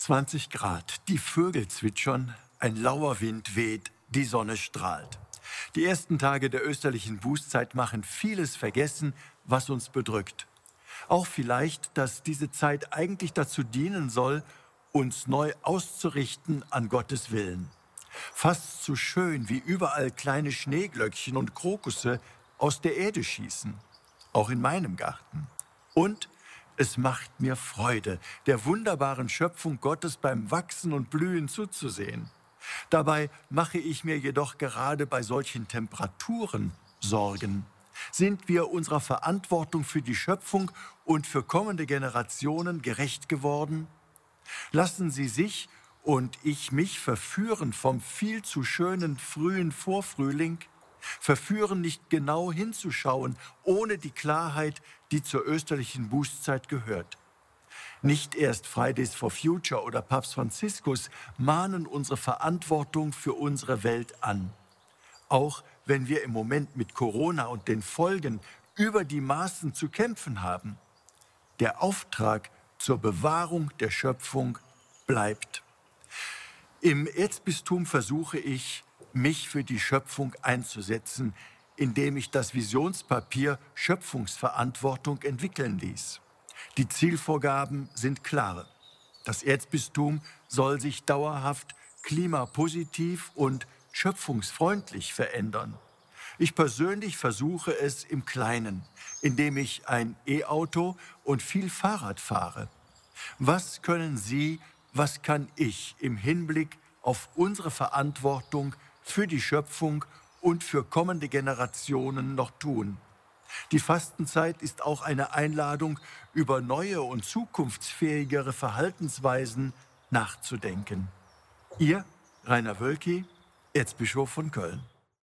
20 Grad, die Vögel zwitschern, ein lauer Wind weht, die Sonne strahlt. Die ersten Tage der österlichen Bußzeit machen vieles vergessen, was uns bedrückt. Auch vielleicht, dass diese Zeit eigentlich dazu dienen soll, uns neu auszurichten an Gottes Willen. Fast so schön wie überall kleine Schneeglöckchen und Krokusse aus der Erde schießen, auch in meinem Garten. Und es macht mir Freude, der wunderbaren Schöpfung Gottes beim Wachsen und Blühen zuzusehen. Dabei mache ich mir jedoch gerade bei solchen Temperaturen Sorgen. Sind wir unserer Verantwortung für die Schöpfung und für kommende Generationen gerecht geworden? Lassen Sie sich und ich mich verführen vom viel zu schönen frühen Vorfrühling, verführen nicht genau hinzuschauen, ohne die Klarheit, die zur österlichen Bußzeit gehört. Nicht erst Fridays for Future oder Papst Franziskus mahnen unsere Verantwortung für unsere Welt an. Auch wenn wir im Moment mit Corona und den Folgen über die Maßen zu kämpfen haben. Der Auftrag zur Bewahrung der Schöpfung bleibt. Im Erzbistum versuche ich, mich für die Schöpfung einzusetzen, indem ich das Visionspapier Schöpfungsverantwortung entwickeln ließ. Die Zielvorgaben sind klare. Das Erzbistum soll sich dauerhaft klimapositiv und schöpfungsfreundlich verändern. Ich persönlich versuche es im Kleinen, indem ich ein E-Auto und viel Fahrrad fahre. Was können Sie was kann ich im Hinblick auf unsere Verantwortung für die Schöpfung und für kommende Generationen noch tun? Die Fastenzeit ist auch eine Einladung, über neue und zukunftsfähigere Verhaltensweisen nachzudenken. Ihr, Rainer Wölki, Erzbischof von Köln.